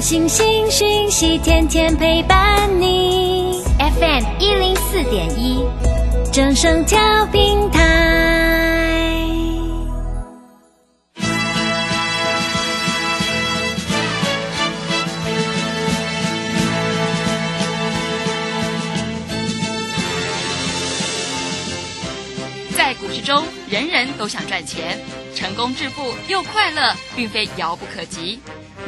星星讯息，天天陪伴你。FM 一零四点一，正声调平台。在股市中，人人都想赚钱，成功致富又快乐，并非遥不可及。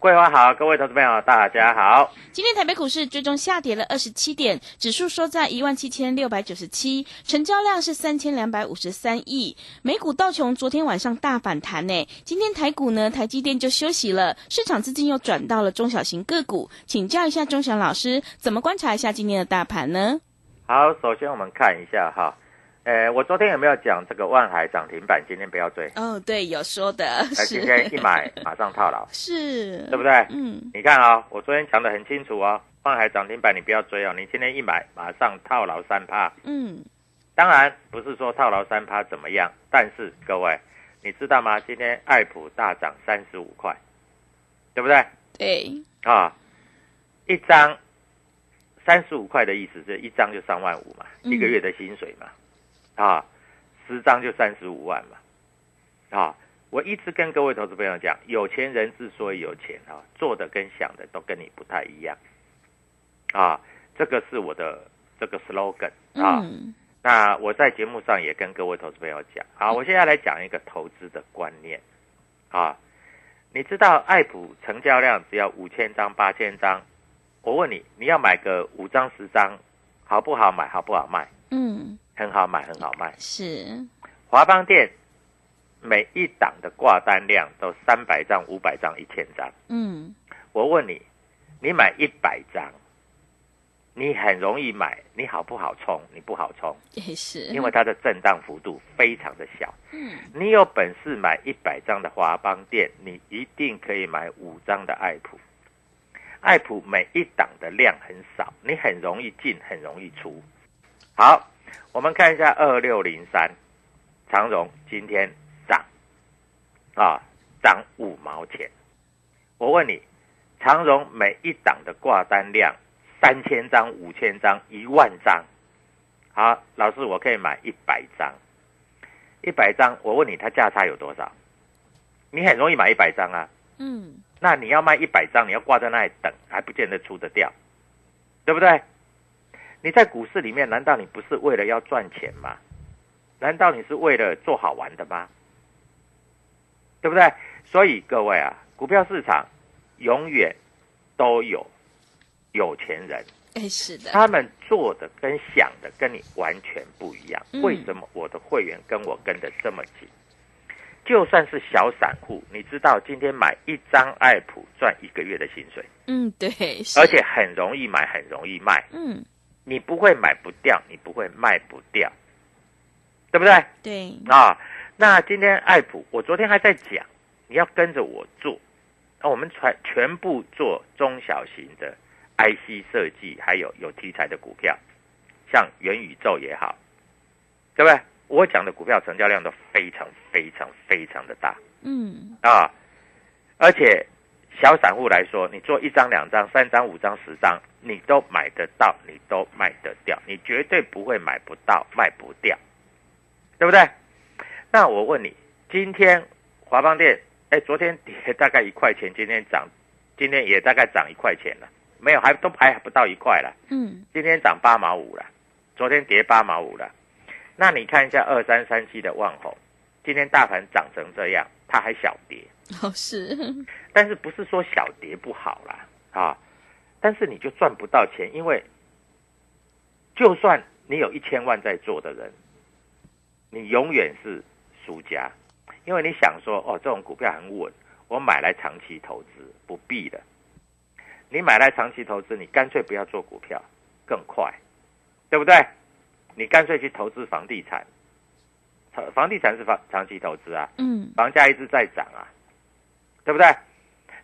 桂花好，各位投资朋友大家好。今天台北股市最终下跌了二十七点，指数收在一万七千六百九十七，成交量是三千两百五十三亿。美股道琼昨天晚上大反弹呢，今天台股呢，台积电就休息了，市场资金又转到了中小型个股。请教一下钟祥老师，怎么观察一下今天的大盘呢？好，首先我们看一下哈，呃，我昨天有没有讲这个万海涨停板，今天不要追？哦，对，有说的，今天一买马上套牢，是，对不对？嗯，你看啊、我昨天讲的很清楚哦，万海涨停板你不要追哦，你今天一买马上套牢三趴。嗯，当然不是说套牢三趴怎么样，但是各位你知道吗？今天爱普大涨三十五块，对不对？对，啊，一张三十五块的意思是一张就三万五嘛，嗯一个月的薪水嘛，啊，十张就三十五万嘛，啊，我一直跟各位投资朋友讲，有钱人之所以有钱啊，做的跟想的都跟你不太一样，啊，这个是我的这个 slogan 啊。嗯，那我在节目上也跟各位投资朋友讲，好，我现在来讲一个投资的观念，啊，你知道爱普成交量只要五千张、八千张，我问你，你要买个五张、十张，好不好买？好不好卖？嗯，很好买，很好卖。是，华邦店每一档的挂单量都三百张、五百张、一千张，嗯，我问你，你买一百张，你很容易买，你好不好冲？你不好冲。也是，因为它的震荡幅度非常的小。嗯，你有本事买一百张的华邦店，你一定可以买五张的爱普。爱普每一档的量很少，你很容易进，很容易出。好，我们看一下二六零三长荣今天涨啊，涨五毛钱。我问你，长荣每一档的挂单量三千张、五千张、一万张。好，老师，我可以买一百张，一百张，我问你，它价差有多少？你很容易买一百张啊。嗯，那你要卖一百张，你要挂在那里等，还不见得出得掉，对不对？你在股市里面，难道你不是为了要赚钱吗？难道你是为了做好玩的吗？对不对？所以各位啊，股票市场永远都有有钱人，哎，是的，他们做的跟想的跟你完全不一样。嗯为什么我的会员跟我跟的这么紧？就算是小散户，你知道今天买一张爱普赚一个月的薪水，嗯，对，而且很容易买，很容易卖。嗯，你不会买不掉，你不会卖不掉，对不对？对，啊，那今天爱普，我昨天还在讲，你要跟着我做，那我们全全部做中小型的 IC 设计，还有有题材的股票，像元宇宙也好，对不对？我讲的股票成交量都非常非常非常的大嗯，啊，而且小散户来说，你做一张、两张、三张、五张、十张，你都买得到，你都卖得掉，你绝对不会买不到、卖不掉。对不对？那我问你，今天华邦电，哎，昨天跌大概一块钱，今天涨，今天也大概涨一块钱了，没有，还都还不到一块了。嗯，今天涨八毛五了，昨天跌八毛五了。那你看一下二三三七的万宏，今天大盘涨成这样，它还小跌，哦是，但是不是说小跌不好啦啊？但是你就赚不到钱，因为就算你有一千万在做的人，你永远是输家，因为你想说哦，这种股票很稳，我买来长期投资，不必的。你买来长期投资，你干脆不要做股票，更快，对不对？你干脆去投资房地产，房房地产是房长期投资啊，嗯房价一直在涨啊，对不对？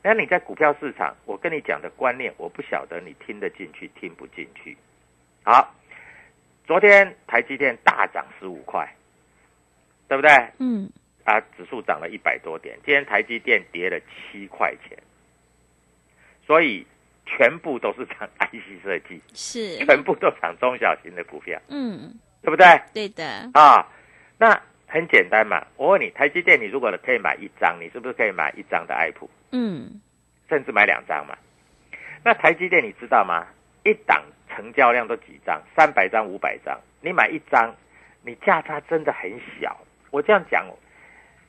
那你在股票市场，我跟你讲的观念，我不晓得你听得进去听不进去。好，昨天台积电大涨十五块，对不对？嗯啊，指数涨了一百多点，今天台积电跌了七块钱，所以全部都是涨 IC 设计，是，全部都涨中小型的股票，嗯对不对？对的，啊，那很简单嘛。我问你，台积电你如果可以买一张，你是不是可以买一张的爱普，嗯甚至买两张嘛？那台积电你知道吗？一档成交量都几张？三百张、五百张，你买一张，你价差真的很小。我这样讲，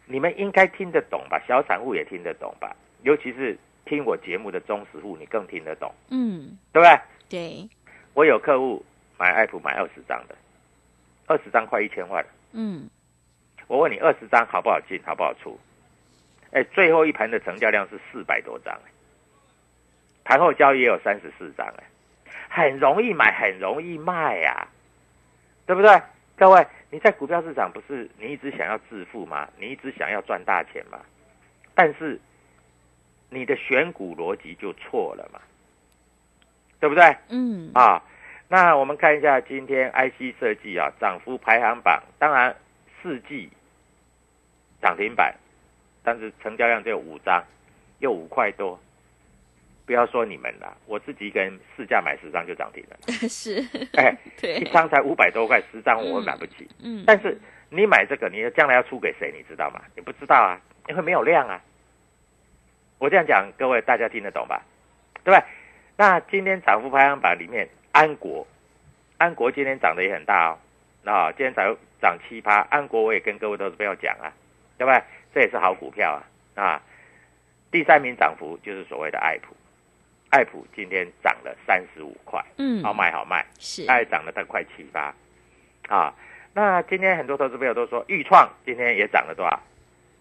你们应该听得懂吧？小散户也听得懂吧？尤其是听我节目的忠实户，你更听得懂，嗯对不对？对，我有客户买爱普买二十张的，二十张快一千万了。嗯我问你，二十张好不好进，好不好出？哎，最后一盘的成交量是四百多张，哎盘后交易也有三十四张，哎，很容易买，很容易卖呀、对不对？各位，你在股票市场不是你一直想要致富吗？你一直想要赚大钱吗？但是你的选股逻辑就错了嘛，对不对？嗯啊，那我们看一下今天 IC 设计啊涨幅排行榜，当然四季涨停板，但是成交量只有五张，又五块多。不要说你们啦，我自己一个人市价买十张就涨停了，是，哎，对一，张才五百多块，十张我买不起。嗯，但是你买这个，你将来要出给谁，你知道吗？你不知道啊，因为没有量啊。我这样讲，各位大家听得懂吧？对不对？那今天涨幅排行榜里面，安国，安国今天涨得也很大哦，啊，今天涨涨七趴，安国我也跟各位都是不要讲啊，对不对？这也是好股票啊啊。第三名涨幅就是所谓的爱普，爱普今天涨了三十五块，嗯好买好卖。是，大概涨了大概快七八，啊，那今天很多投资朋友都说豫创今天也涨了多少？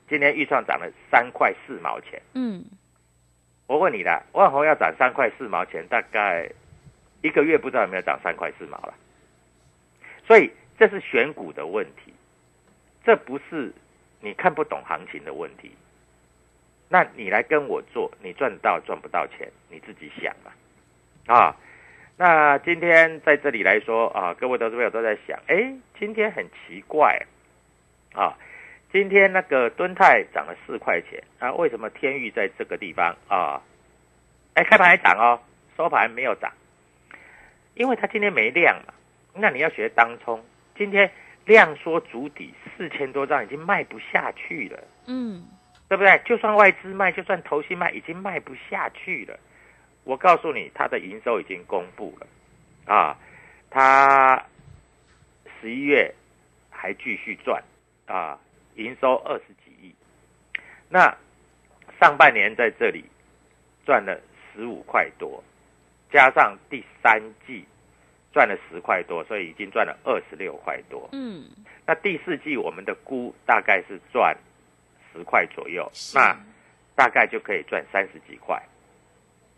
今天豫创涨了三块四毛钱。嗯我问你啦，万宏要涨三块四毛钱，大概一个月不知道有没有涨三块四毛了。所以这是选股的问题，这不是你看不懂行情的问题。那你来跟我做，你赚到赚不到钱，你自己想嘛。啊，那今天在这里来说啊，各位投资朋友都在想，哎，今天很奇怪啊，今天那个敦泰涨了四块钱啊，为什么天域在这个地方啊？哎，开盘还涨哦，收盘没有涨，因为它今天没量嘛。那你要学当冲，今天量缩足底四千多张已经卖不下去了。嗯对不对？就算外资卖，就算投信卖，已经卖不下去了。我告诉你，它的营收已经公布了，啊，它十一月还继续赚，啊，营收二十几亿。那上半年在这里赚了十五块多，加上第三季赚了十块多，所以已经赚了二十六块多。嗯，那第四季我们的估大概是赚十块左右，那大概就可以赚三十几块。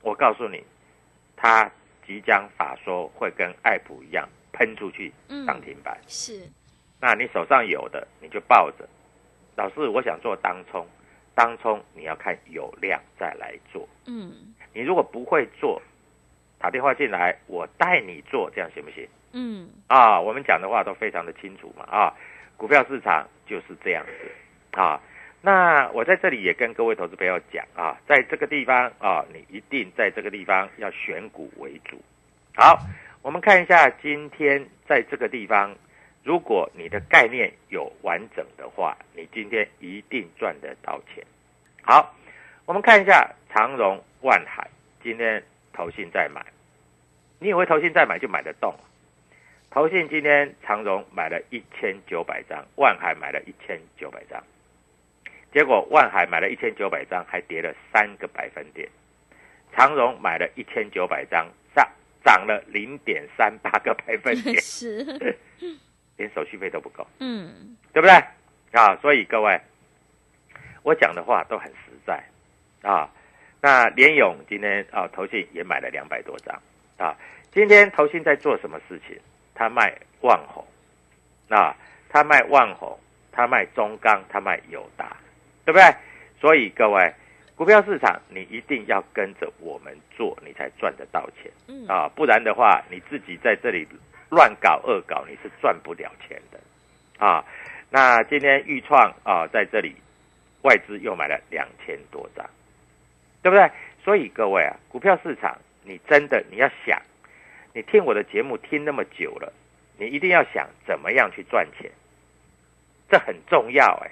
我告诉你，它即将法说会跟爱普一样喷出去嗯涨停板。是，那你手上有的你就抱着。老师，我想做当冲，当冲你要看有量再来做。嗯你如果不会做，打电话进来，我带你做，这样行不行？嗯啊，我们讲的话都非常的清楚嘛啊，股票市场就是这样子啊。那我在这里也跟各位投资朋友讲啊，在这个地方啊，你一定在这个地方要选股为主。好，我们看一下今天在这个地方，如果你的概念有完整的话，你今天一定赚得到钱。好，我们看一下长荣、万海，今天投信再买，你以为投信再买就买得动？投信今天长荣买了一千九百张，万海买了一千九百张，结果万海买了一千九百张，还跌了三个百分点，长荣买了一千九百张，上涨了零点三八个百分点，是，连手续费都不够，嗯，对不对？啊，所以各位，我讲的话都很实在啊。那联勇今天啊，投信也买了两百多张啊。今天投信在做什么事情？他卖万红，啊，他卖万红，他卖中钢，他卖友达，对不对？所以各位，股票市场你一定要跟着我们做，你才赚得到钱嗯啊！不然的话，你自己在这里乱搞恶搞，你是赚不了钱的啊。那今天豫创啊，在这里外资又买了两千多张，对不对？所以各位啊，股票市场你真的你要想，你听我的节目听那么久了，你一定要想怎么样去赚钱，这很重要哎，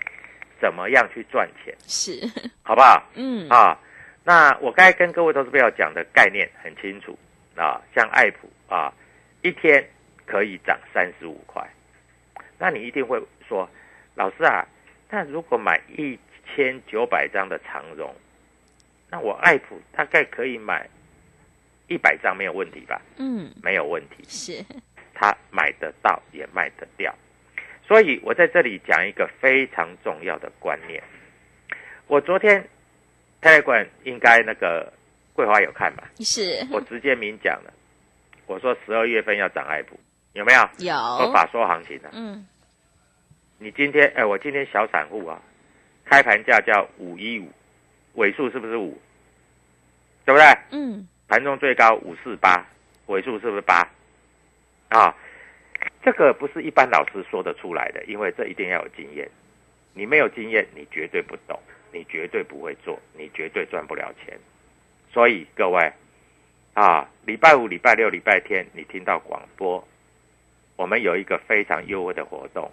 怎么样去赚钱，是，好不好？嗯，啊，那我刚才跟各位投资朋友讲的概念很清楚。啊，像爱普啊，一天可以涨三十五块，那你一定会说，老师啊，那如果买一千九百张的长荣，那我爱普大概可以买一百张没有问题吧？嗯，没有问题，是，他买得到也卖得掉。所以我在这里讲一个非常重要的观念。我昨天 Telegram 应该那个桂花有看吧？是，我直接明讲了，我说十二月份要涨爱普，有没有？有，我法说行情的、嗯，你今天哎，我今天小散户啊，开盘价叫五一五，尾数是不是五？对不对？嗯，盘中最高五四八，尾数是不是八？啊，这个不是一般老师说得出来的，因为这一定要有经验。你没有经验，你绝对不懂，你绝对不会做，你绝对赚不了钱。所以各位啊，礼拜五、礼拜六、礼拜天，你听到广播，我们有一个非常优惠的活动，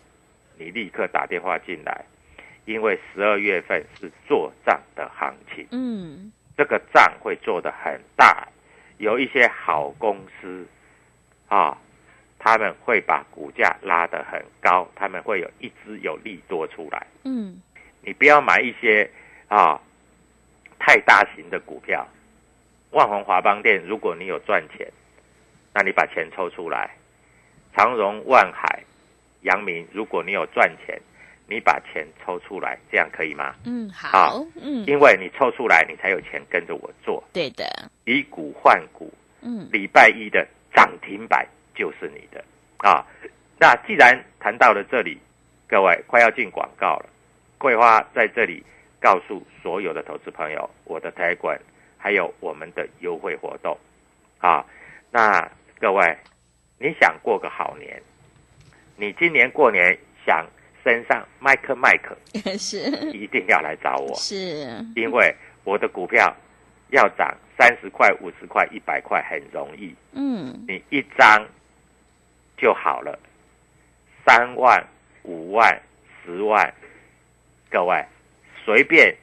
你立刻打电话进来，因为十二月份是做账的行情。嗯，这个账会做得很大，有一些好公司啊，他们会把股价拉得很高，他们会有一只有利多出来。嗯，你不要买一些啊太大型的股票，万宏华邦店，如果你有赚钱，那你把钱抽出来；长荣、万海、阳明，如果你有赚钱，你把钱抽出来，这样可以吗？嗯，好，嗯，因为你抽出来，你才有钱跟着我做。对的，以股换股，嗯，礼拜一的涨停板就是你的啊。那既然谈到了这里，各位快要进广告了，桂花在这里告诉所有的投资朋友，我的台馆还有我们的优惠活动啊。那各位，你想过个好年，你今年过年想身上麦克麦克，是，一定要来找我。是，因为我的股票要涨三十块、五十块、一百块很容易，嗯，你一张就好了，三万、五万、十万，各位随便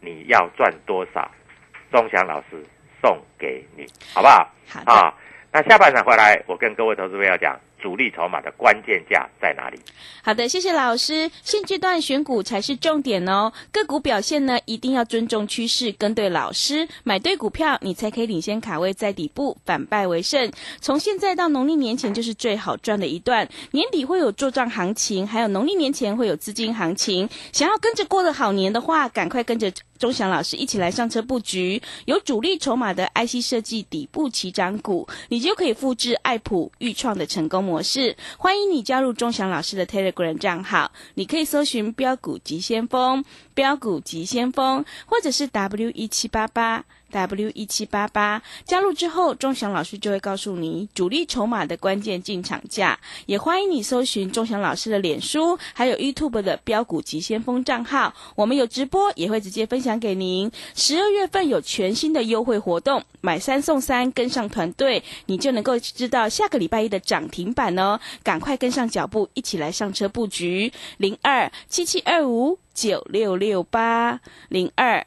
你要赚多少，钟祥老师送给你，好不好？好。啊，那下半场回来，我跟各位投资朋友讲主力筹码的关键价在哪里。好的，谢谢老师。现阶段选股才是重点哦，个股表现呢一定要尊重趋势，跟对老师，买对股票，你才可以领先卡位在底部，反败为胜。从现在到农历年前就是最好赚的一段，年底会有做账行情，还有农历年前会有资金行情。想要跟着过个好年的话，赶快跟着钟祥老师一起来上车布局，有主力筹码的 IC 设计底部起涨股，你就可以复制爱普、预创的成功模式。欢迎你加入钟祥老师的 Telegram 账号，你可以搜寻“标股急先锋”、“标股急先锋”，或者是 W 一七八八 W 一七八八。加入之后，钟祥老师就会告诉你主力筹码的关键进场价。也欢迎你搜寻钟祥老师的脸书，还有 YouTube 的标股急先锋账号。我们有直播，也会直接分享给您。十二月份有全新的优惠活动，买三送三，跟上团队，你就能够知道下个礼拜一的涨停板哦。赶快跟上脚步，一起来上车布局零二七七二五九六六八零二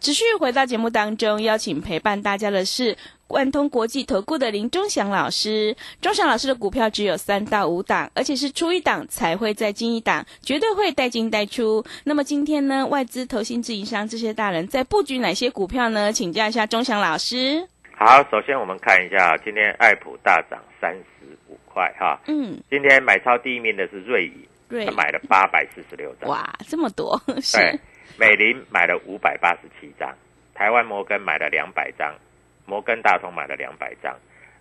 持续回到节目当中，邀请陪伴大家的是万通国际投顾的林忠祥老师。忠祥老师的股票只有三到五档，而且是出一档才会再进一档，绝对会带进带出。那么今天呢，外资、投信、自营商这些大人在布局哪些股票呢？请教一下忠祥老师。好，首先我们看一下今天爱普大涨三十五块哈。嗯，今天买超第一名的是瑞银，瑞他买了八百四十六张。哇，这么多 是对，美林买了五百八十七张，台湾摩根买了两百张，摩根大通买了两百张，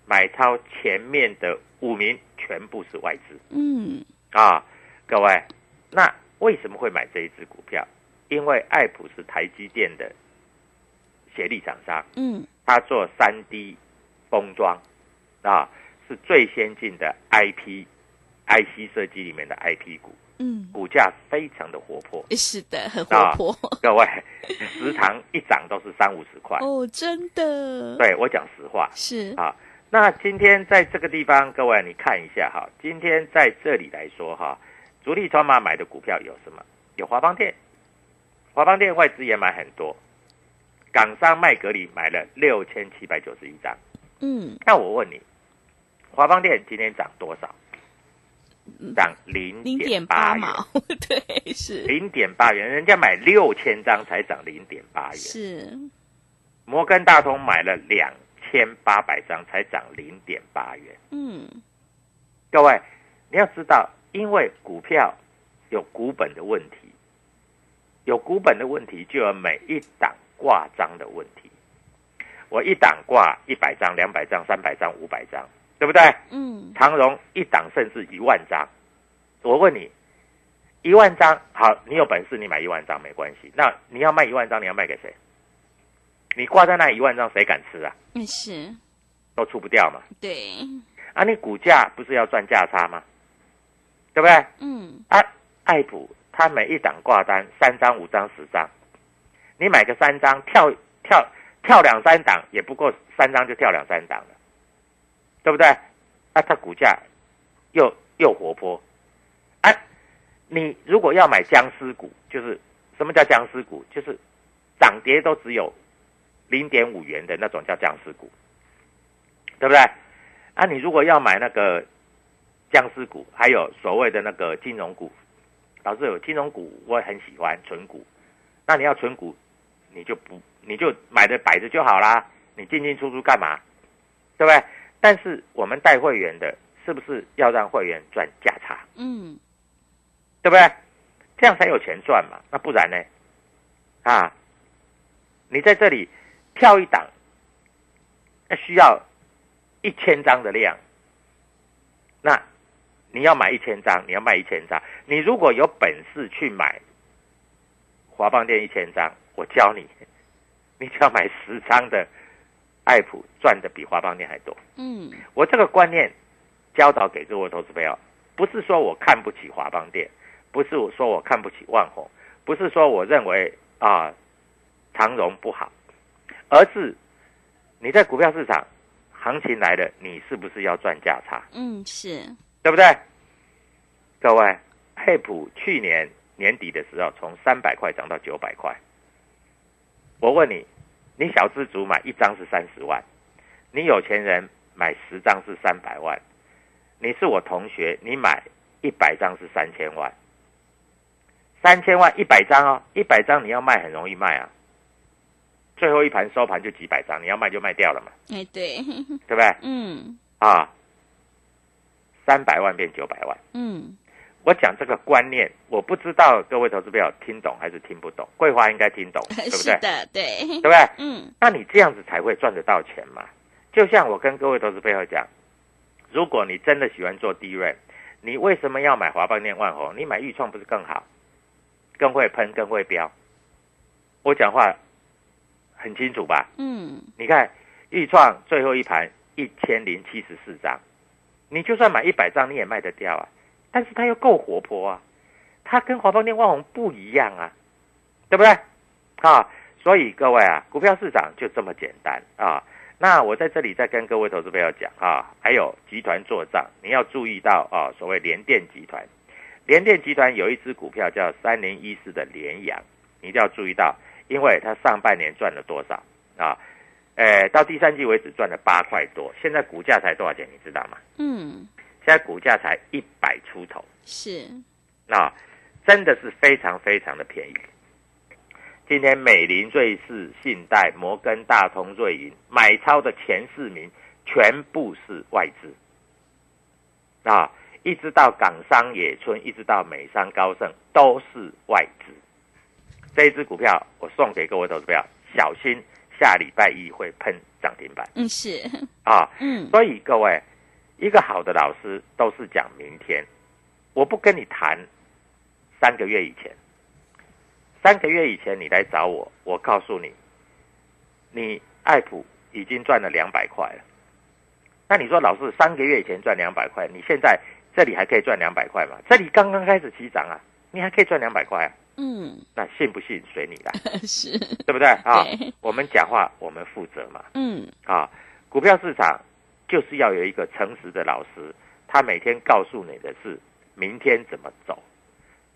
买超前面的五名全部是外资。嗯。啊，各位，那为什么会买这一只股票？因为爱普是台积电的协力厂商，嗯。他做三 D 封装啊，是最先进的 IP IC 设计里面的 IP 股，嗯，股价非常的活泼。是的，很活泼 各位，时常一涨都是三五十块。哦，真的，对我讲实话是啊。那今天在这个地方，各位你看一下哈，今天在这里来说哈，主力筹码买的股票有什么？有华邦电，华邦电外资也买很多，港商麦格里买了六千七百九十一张。嗯那我问你，华邦电今天涨多少？涨零零点八毛，对，是零点八元，人家买六千张才涨零点八元。是，摩根大通买了两千八百张才涨零点八元。嗯各位，你要知道，因为股票有股本的问题，有股本的问题，就有每一档挂张的问题。我一档挂一百张、两百张、三百张、五百张，对不对？嗯长荣一档甚至一万张。我问你，一万张好，你有本事你买一万张没关系。那你要卖一万张，你要卖给谁？你挂在那一万张，谁敢吃啊？嗯是，都出不掉嘛。对，啊，你股价不是要赚价差吗？对不对？嗯啊，爱普他每一档挂单三张、五张、十张，你买个三张，跳跳跳两三档也不过三张就跳两三档了，对不对？啊，它股价又又活泼，啊，你如果要买僵尸股，就是什么叫僵尸股？就是涨跌都只有零点五元的那种叫僵尸股，对不对？啊，你如果要买那个僵尸股，还有所谓的那个金融股，老师有金融股我也很喜欢纯股，那你要纯股，你就不你就买的摆着就好啦，你进进出出干嘛？对不对？但是我们带会员的，是不是要让会员赚价差？嗯对不对？这样才有钱赚嘛。那不然呢？啊，你在这里跳一档，那需要一千张的量，那你要买一千张，你要卖一千张。你如果有本事去买华邦店一千张，我教你，你只要买十张的爱普，赚的比华邦店还多。嗯我这个观念教导给各位投资朋友，不是说我看不起华邦店，不是我说我看不起万宏，不是说我认为啊长荣不好，而是你在股票市场行情来了，你是不是要赚价差，嗯是，对不对？各位，爱普去年年底的时候从三百块涨到九百块，我问你，你小资族买一张是三十万，你有钱人买十张是三百万，你是我同学，你买一百张是三千万，三千万一百张哦，一百张你要卖很容易卖啊，最后一盘收盘就几百张，你要卖就卖掉了嘛，哎，对，对不对？嗯。啊，三百万变九百万。嗯，我讲这个观念，我不知道各位投资朋友听懂还是听不懂。桂花应该听懂，对不对？是的，对，对不对？嗯那你这样子才会赚得到钱嘛。就像我跟各位投资朋友讲，如果你真的喜欢做低润，你为什么要买华邦电、万宏？你买豫创不是更好，更会喷，更会飙？我讲话很清楚吧？嗯，你看豫创最后一盘一千零七十四张，你就算买一百张你也卖得掉啊，但是它又够活泼啊，它跟华邦电、万宏不一样啊，对不对？啊，所以各位啊，股票市场就这么简单啊。那我在这里再跟各位投资朋友讲啊，还有集团做账，你要注意到啊，所谓联电集团，联电集团有一只股票叫三零一四的联阳，你一定要注意到，因为它上半年赚了多少啊？到第三季为止赚了八块多，现在股价才多少钱？你知道吗？嗯，现在股价才一百出头，是，啊，真的是非常非常的便宜。今天美林、瑞士信贷、摩根大通、瑞银买超的前四名全部是外资，啊，一直到港商野村，一直到美商高盛都是外资。这一只股票我送给各位投资票，小心下礼拜一会喷涨停板嗯是，啊！嗯所以各位，一个好的老师都是讲明天，我不跟你谈三个月以前。三个月以前你来找我，我告诉你，你爱普已经赚了两百块了。那你说老师，三个月以前赚两百块，你现在这里还可以赚两百块吗？这里刚刚开始起涨啊，你还可以赚两百块啊？嗯那信不信随你来，是，对不对啊对？我们讲话我们负责嘛。嗯啊，股票市场就是要有一个诚实的老师，他每天告诉你的是明天怎么走，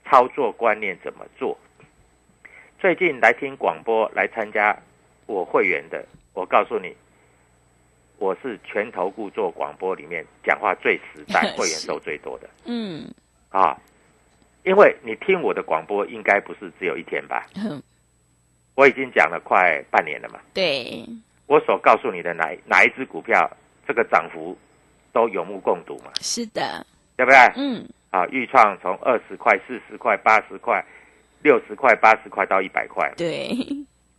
操作观念怎么做。最近来听广播来参加我会员的，我告诉你，我是全投顾做广播里面讲话最实在、会员数最多的 嗯啊。因为你听我的广播，应该不是只有一天吧？哼我已经讲了快半年了嘛。对，我所告诉你的哪哪一只股票，这个涨幅都有目共睹嘛，是的，对不对？嗯啊，豫创从二十块、四十块、八十块、六十块、八十块到一百块，对，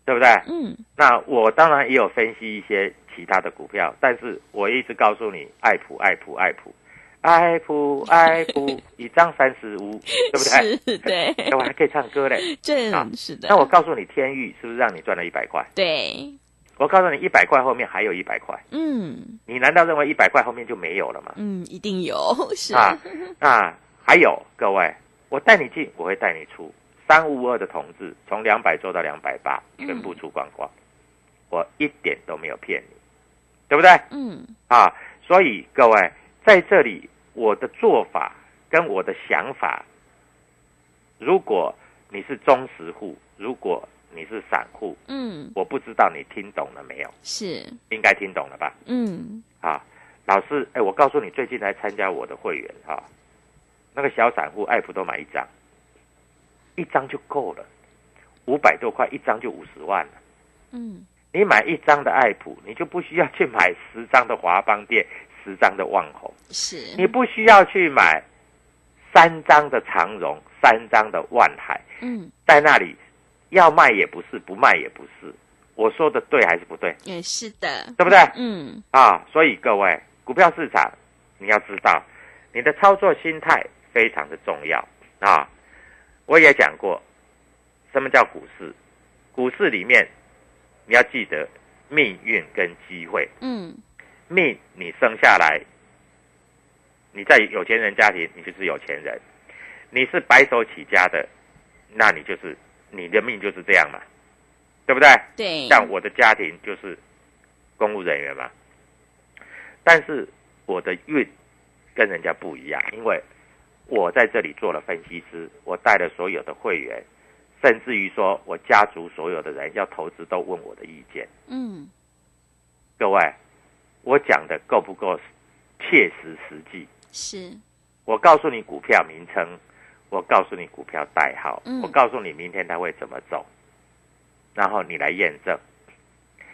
对不对？嗯那我当然也有分析一些其他的股票，但是我一直告诉你，爱普、爱普、爱普、爱普、爱普，一张三十五，对不对？是，对，哎我还可以唱歌嘞。这啊是的，那我告诉你，天域是不是让你赚了一百块？对，我告诉你，一百块后面还有一百块，嗯你难道认为一百块后面就没有了吗？嗯，一定有，是啊，啊还有各位，我带你进，我会带你出。三五二的同志从两百做到两百八，全部出光光，我一点都没有骗你，对不对？嗯啊，所以各位在这里，我的做法跟我的想法，如果你是忠实户，如果你是散户，嗯，我不知道你听懂了没有？是，应该听懂了吧？嗯。啊，老师，哎，我告诉你，最近来参加我的会员啊，那个小散户爱普都买一张，一张就够了，五百多块一张就五十万了。嗯。你买一张的爱普，你就不需要去买十张的华邦店，十张的万宏，是，你不需要去买三张的长荣，三张的万海，嗯。在那里要卖也不是，不卖也不是。我说的对还是不对？也是的，对不对？嗯啊，所以各位，股票市场你要知道，你的操作心态非常的重要啊。我也讲过，什么叫股市？股市里面你要记得命运跟机会。嗯命你生下来，你在有钱人家庭，你就是有钱人；你是白手起家的，那你就是你的命就是这样嘛，对不对？对，像我的家庭就是公务人员嘛，但是我的运跟人家不一样，因为我在这里做了分析师，我带了所有的会员甚至于说我家族所有的人要投资都问我的意见。嗯，各位，我讲的够不够切实实际？是，我告诉你股票名称，我告诉你股票代号，嗯我告诉你明天它会怎么走，然后你来验证。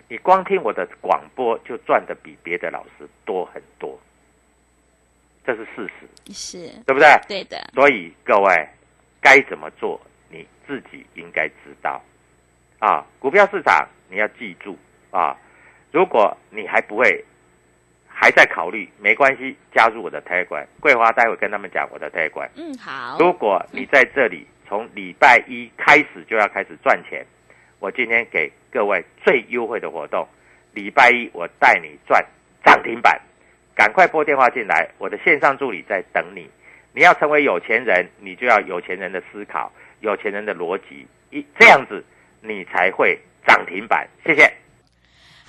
你光听我的广播就赚的比别的老师多很多，这是事实，是，对不对？对的，所以各位该怎么做，你自己应该知道啊。股票市场你要记住啊，如果你还不会，还在考虑，没关系，加入我的 Telegram，桂花待会跟他们讲我的 Telegram。嗯，好，如果你在这里从礼拜一开始就要开始赚钱，我今天给各位最优惠的活动，礼拜一我带你赚涨停板，赶快拨电话进来，我的线上助理在等你。你要成为有钱人，你就要有钱人的思考，有钱人的逻辑，一这样子你才会涨停板。谢谢。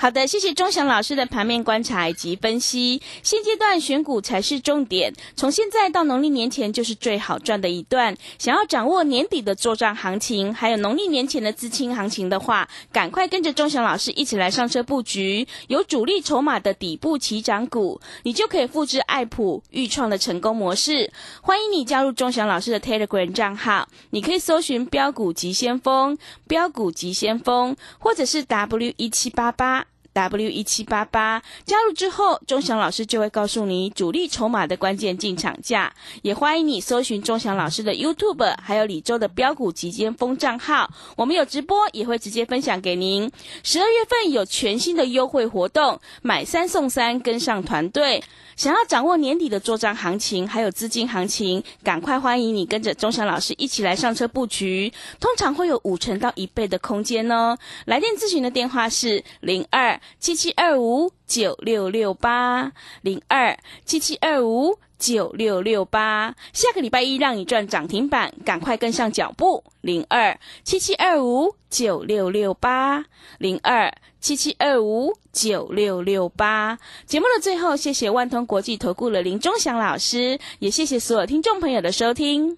好的，谢谢钟祥老师的盘面观察以及分析。现阶段选股才是重点，从现在到农历年前就是最好赚的一段。想要掌握年底的做账行情，还有农历年前的资金行情的话，赶快跟着钟祥老师一起来上车布局，有主力筹码的底部起涨股，你就可以复制爱普、豫创的成功模式。欢迎你加入钟祥老师的 Telegram 账号，你可以搜寻标股急先锋、标股急先锋，或者是 W 一七八八。W 一七八八加入之后，钟祥老师就会告诉你主力筹码的关键进场价。也欢迎你搜寻钟祥老师的 YouTube，还有李周的标股集间风账号，我们有直播，也会直接分享给您。十二月份有全新的优惠活动，买三送三，跟上团队。想要掌握年底的做账行情，还有资金行情，赶快欢迎你跟着钟祥老师一起来上车布局，通常会有五成到一倍的空间哦。来电咨询的电话是零二七七二五九六六八零二七七二五九六六八。下个礼拜一让你赚涨停板，赶快跟上脚步。零二七七二五九六六八零二七七二五九六六八。节目的最后，谢谢万通国际投顾的林忠祥老师，也谢谢所有听众朋友的收听。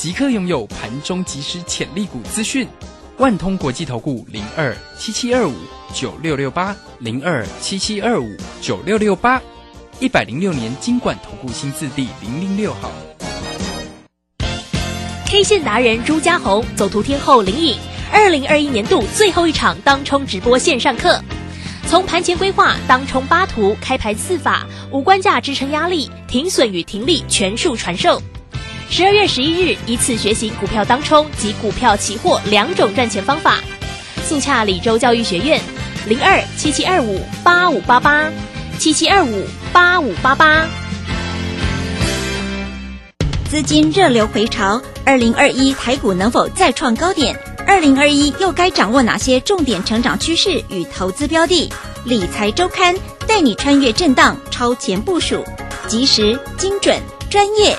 即刻拥有盘中即时潜力股资讯。万通国际投顾零二七七二五九六六八零二七七二五九六六八，一百零六年经管投顾新字第零零六号。K 线达人朱家红，走图天后林颖，二零二一年度最后一场当冲直播线上课，从盘前规划、当冲八图、开盘四法、无关价支撑压力、停损与停利全数传授。十二月十一日，一次学习股票当冲及股票期货两种赚钱方法。速洽李州教育学院，零二七七二五八五八八七七二五八五八八。资金热流回潮，二零二一台股能否再创高点？二零二一又该掌握哪些重点成长趋势与投资标的？理财周刊带你穿越震荡，超前部署，及时、精准、专业，